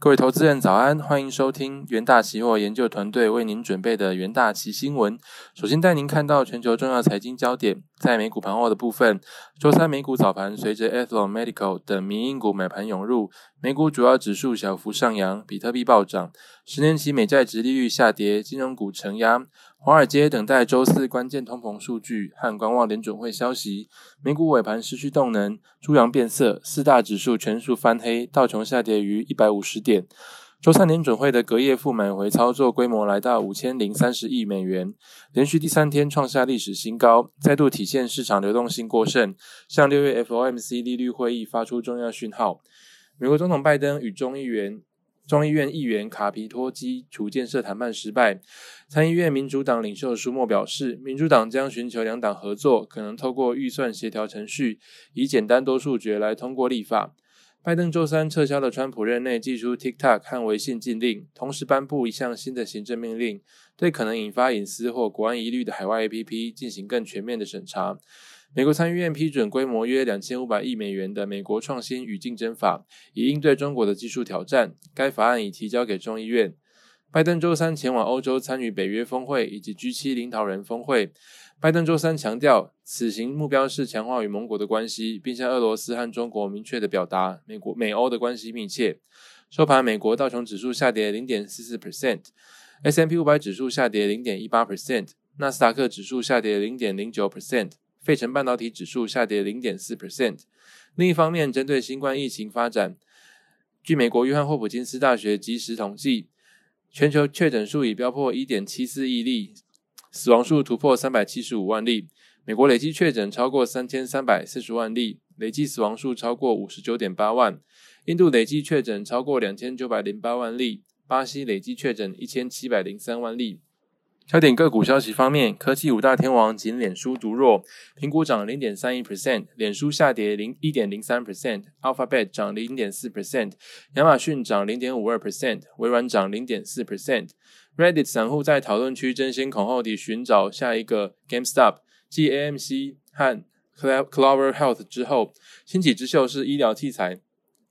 各位投资人早安，欢迎收听元大期货研究团队为您准备的元大期新闻。首先带您看到全球重要财经焦点，在美股盘后的部分，周三美股早盘随着 Ethel Medical 等民营股买盘涌入，美股主要指数小幅上扬，比特币暴涨，十年期美债值利率下跌，金融股承压。华尔街等待周四关键通膨数据和观望联准会消息。美股尾盘失去动能，猪羊变色，四大指数全数翻黑，道琼下跌逾一百五十点。周三联准会的隔夜负买回操作规模来到五千零三十亿美元，连续第三天创下历史新高，再度体现市场流动性过剩，向六月 FOMC 利率会议发出重要讯号。美国总统拜登与众议员。众议院议员卡皮托基除建设谈判失败，参议院民主党领袖舒默表示，民主党将寻求两党合作，可能透过预算协调程序，以简单多数决来通过立法。拜登周三撤销了川普任内寄出 TikTok 和微信禁令，同时颁布一项新的行政命令，对可能引发隐私或国安疑虑的海外 APP 进行更全面的审查。美国参议院批准规模约两千五百亿美元的美国创新与竞争法，以应对中国的技术挑战。该法案已提交给众议院。拜登周三前往欧洲参与北约峰会以及 G7 领导人峰会。拜登周三强调，此行目标是强化与盟国的关系，并向俄罗斯和中国明确的表达，美国美欧的关系密切。收盘，美国道琼指数下跌零点四四 percent，S&P 五百指数下跌零点一八 percent，纳斯达克指数下跌零点零九 percent。费城半导体指数下跌零点四 percent。另一方面，针对新冠疫情发展，据美国约翰霍普金斯大学即时统计，全球确诊数已飙破一点七四亿例，死亡数突破三百七十五万例。美国累计确诊超过三千三百四十万例，累计死亡数超过五十九点八万。印度累计确诊超过两千九百零八万例，巴西累计确诊一千七百零三万例。焦点个股消息方面，科技五大天王仅脸书独弱，苹果涨零点三一 percent，脸书下跌零一点零三 percent，Alphabet 涨零点四 percent，亚马逊涨零点五二 percent，微软涨零点四 percent。Reddit 散户在讨论区争先恐后地寻找下一个 GameStop，继 AMC 和 Clover Health 之后，新起之秀是医疗器材。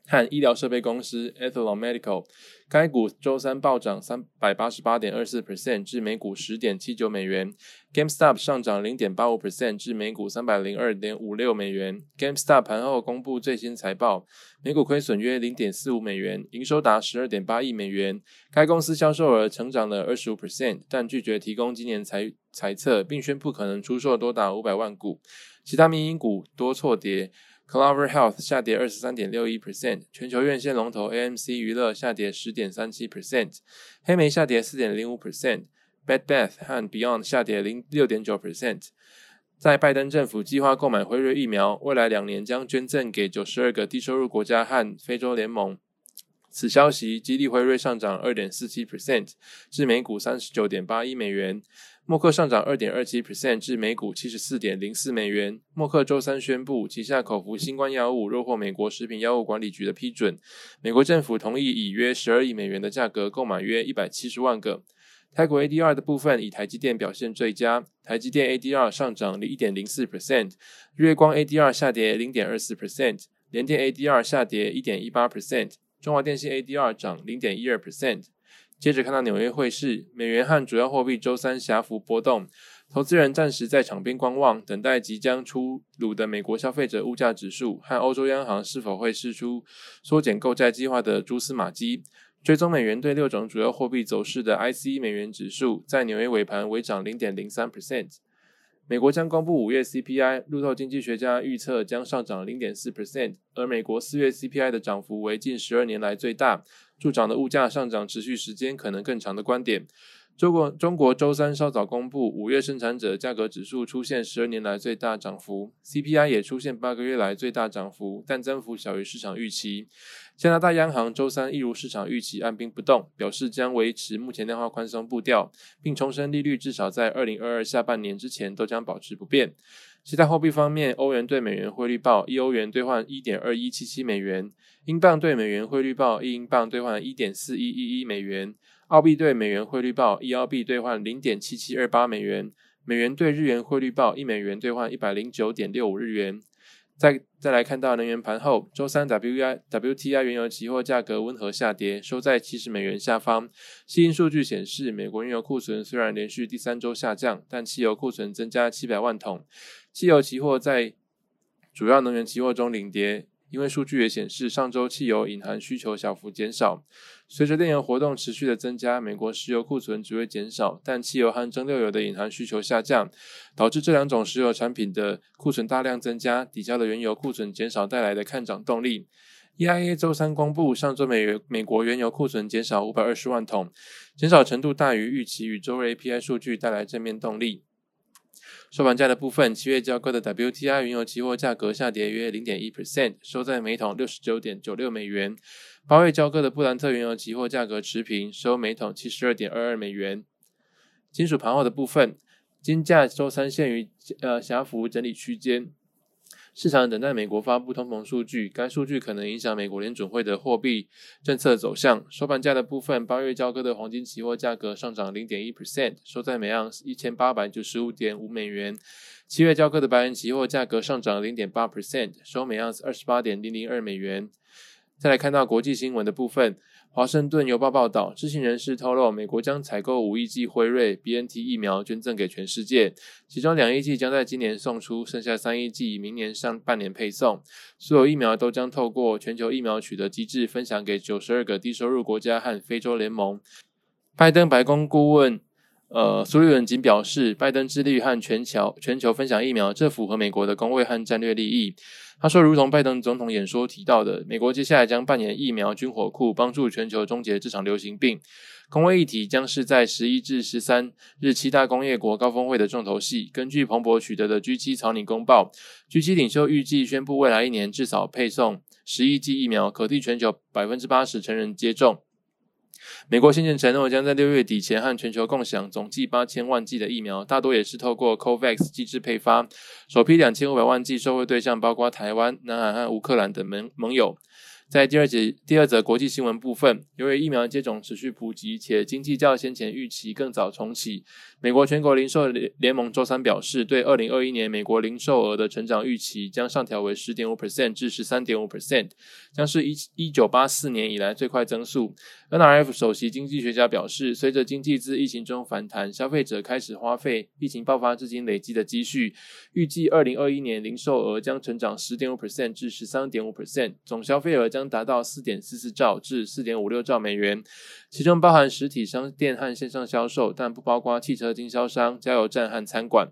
和医疗设备公司 Ethelon Medical，该股周三暴涨三百八十八点二四 percent 至每股十点七九美元。GameStop 上涨零点八五 percent 至每股三百零二点五六美元。GameStop 盘后公布最新财报，每股亏损约零点四五美元，营收达十二点八亿美元。该公司销售额成长了二十五 percent，但拒绝提供今年财财测，并宣布可能出售多达五百万股。其他民营股多错跌。Clover Health 下跌二十三点六一 percent，全球院线龙头 AMC 娱乐下跌十点三七 percent，黑莓下跌四点零五 percent，Bed Bath 和 Beyond 下跌零六点九 percent。在拜登政府计划购买辉瑞疫苗，未来两年将捐赠给九十二个低收入国家和非洲联盟。此消息激励辉瑞上涨二点四七 percent，至每股三十九点八一美元。默克上涨二点二七 percent 至每股七十四点零四美元。默克周三宣布，旗下口服新冠药物若获美国食品药物管理局的批准，美国政府同意以约十二亿美元的价格购买约一百七十万个。泰国 ADR 的部分以台积电表现最佳，台积电 ADR 上涨一点零四 percent，日月光 ADR 下跌零点二四 percent，联电 ADR 下跌一点一八 percent，中华电信 ADR 涨零点一二 percent。接着看到纽约汇市，美元和主要货币周三狭幅波动，投资人暂时在场边观望，等待即将出炉的美国消费者物价指数和欧洲央行是否会释出缩减购债计划的蛛丝马迹。追踪美元对六种主要货币走势的 ICE 美元指数在纽约尾盘微涨零点零三 percent。美国将公布五月 CPI，路透经济学家预测将上涨零点四 percent，而美国四月 CPI 的涨幅为近十二年来最大，助长的物价上涨持续时间可能更长的观点。中国中国周三稍早公布五月生产者价格指数出现十二年来最大涨幅，CPI 也出现八个月来最大涨幅，但增幅小于市场预期。加拿大央行周三一如市场预期按兵不动，表示将维持目前量化宽松步调，并重申利率至少在二零二二下半年之前都将保持不变。其他货币方面，欧元对美元汇率报一欧元兑换一点二一七七美元，英镑对美元汇率报一英镑兑换一点四一一一美元。澳币对美元汇率报一澳币兑换零点七七二八美元，美元对日元汇率报一美元兑换一百零九点六五日元。再再来看到能源盘后，周三 WI WTI 原油期货价格温和下跌，收在七十美元下方。新因数据显示，美国原油库存虽然连续第三周下降，但汽油库存增加七百万桶。汽油期货在主要能源期货中领跌。因为数据也显示，上周汽油隐含需求小幅减少。随着炼油活动持续的增加，美国石油库存只会减少，但汽油和蒸馏油的隐含需求下降，导致这两种石油产品的库存大量增加，抵消了原油库存减少带来的看涨动力。EIA 周三公布，上周美美国原油库存减少五百二十万桶，减少程度大于预期，与周日 API 数据带来正面动力。收盘价的部分，七月交割的 WTI 原油期货价格下跌约零点一 percent，收在每桶六十九点九六美元。八月交割的布兰特原油期货价格持平，收每桶七十二点二二美元。金属盘后的部分，金价周三陷于呃狭幅整理区间。市场等待美国发布通膨数据，该数据可能影响美国联准会的货币政策走向。收盘价的部分，八月交割的黄金期货价格上涨零点一 percent，收在每盎司一千八百九十五点五美元。七月交割的白银期货价格上涨零点八 percent，收每盎司二十八点零零二美元。再来看到国际新闻的部分。华盛顿邮报报道，知情人士透露，美国将采购五亿剂辉瑞 BNT 疫苗捐赠给全世界，其中两亿剂将在今年送出，剩下三亿剂明年上半年配送。所有疫苗都将透过全球疫苗取得机制分享给九十二个低收入国家和非洲联盟。拜登白宫顾问。呃，苏利文仅表示，拜登致力和全球全球分享疫苗，这符合美国的工位和战略利益。他说，如同拜登总统演说提到的，美国接下来将扮演疫苗军火库，帮助全球终结这场流行病。工位议题将是在十一至十三日七大工业国高峰会的重头戏。根据彭博取得的 G 七草拟公报，G 七领袖预计宣布，未来一年至少配送十亿剂疫苗，可替全球百分之八十成人接种。美国先前承诺将在六月底前和全球共享总计八千万剂的疫苗，大多也是透过 COVAX 机制配发。首批两千五百万剂受惠对象包括台湾、南海和乌克兰等盟盟友。在第二节第二则国际新闻部分，由于疫苗接种持续普及，且经济较先前预期更早重启，美国全国零售联联盟周三表示，对二零二一年美国零售额的成长预期将上调为十点五 percent 至十三点五 percent，将是一一九八四年以来最快增速。NRF 首席经济学家表示，随着经济自疫情中反弹，消费者开始花费疫情爆发至今累积的积蓄，预计二零二一年零售额将成长十点五 percent 至十三点五 percent，总消费额将。将达到四点四四兆至四点五六兆美元，其中包含实体商店和线上销售，但不包括汽车经销商、加油站和餐馆。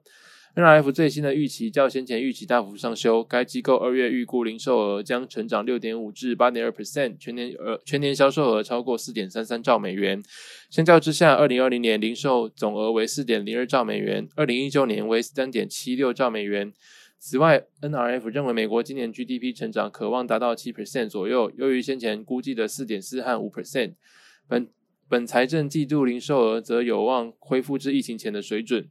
NRF 最新的预期较先前预期大幅上修，该机构二月预估零售额将成长六点五至八点二 percent，全年额全年销售额超过四点三三兆美元。相较之下，二零二零年零售总额为四点零二兆美元，二零一九年为三点七六兆美元。此外，NRF 认为美国今年 GDP 成长可望达到七 percent 左右，优于先前估计的四点四和五 percent。本本财政季度零售额则有望恢复至疫情前的水准。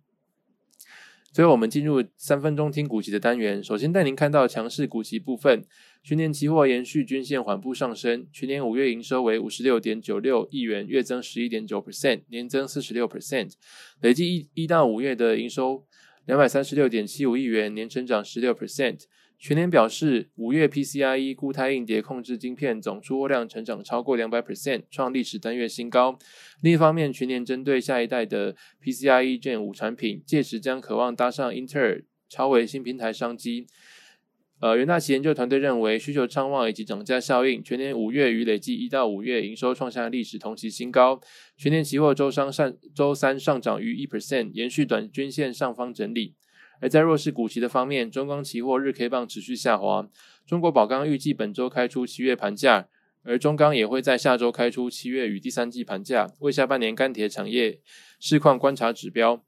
最后，我们进入三分钟听股息的单元。首先带您看到强势股息部分，去年期货延续均线缓步上升，去年五月营收为五十六点九六亿元，月增十一点九 percent，年增四十六 percent，累计一一到五月的营收。两百三十六点七五亿元，年成长十六 percent。全年表示，五月 PCIe 固态硬碟控制晶片总出货量成长超过两百 percent，创历史单月新高。另一方面，全年针对下一代的 PCIe Gen 五产品，届时将渴望搭上英特尔超微新平台商机。呃，元大旗研究团队认为，需求畅旺以及涨价效应，全年五月与累计一到五月营收创下历史同期新高。全年期货周商上周三上涨逾一 percent，延续短均线上方整理。而在弱势股期的方面，中钢期货日 K 棒持续下滑。中国宝钢预计本周开出七月盘价，而中钢也会在下周开出七月与第三季盘价，为下半年钢铁产业市况观察指标。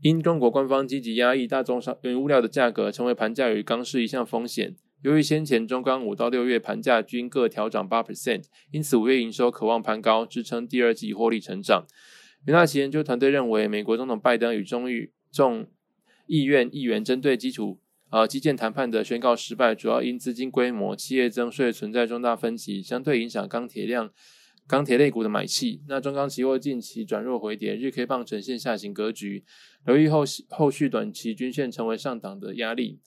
因中国官方积极压抑大宗商原物料的价格，成为盘价与钢市一项风险。由于先前中钢五到六月盘价均各调涨八 percent，因此五月营收渴望攀高，支撑第二季获利成长。元大旗研究团队认为，美国总统拜登与众议众议院议员针对基础呃基建谈判的宣告失败，主要因资金规模、企业增税存在重大分歧，相对影响钢铁量。钢铁类股的买气，那中钢期货近期转弱回跌，日 K 棒呈现下行格局，留意后后续短期均线成为上档的压力。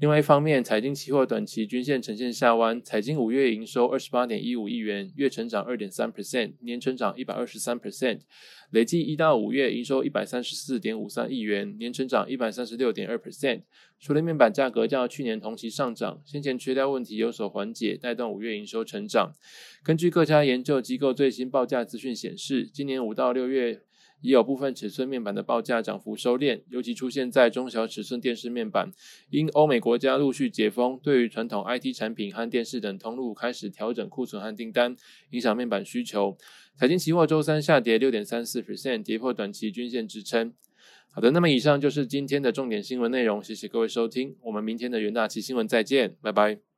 另外一方面，财经期货短期均线呈现下弯，财经五月营收二十八点一五亿元，月成长二点三 percent，年成长一百二十三 percent，累计一到五月营收一百三十四点五三亿元，年成长一百三十六点二 percent。除了面板价格较去年同期上涨，先前缺料问题有所缓解，带动五月营收成长。根据各家研究机构最新报价资讯显示，今年五到六月。也有部分尺寸面板的报价涨幅收敛，尤其出现在中小尺寸电视面板。因欧美国家陆续解封，对于传统 IT 产品和电视等通路开始调整库存和订单，影响面板需求。财经期货周三下跌六点三四 percent，跌破短期均线支撑。好的，那么以上就是今天的重点新闻内容，谢谢各位收听，我们明天的元大期新闻再见，拜拜。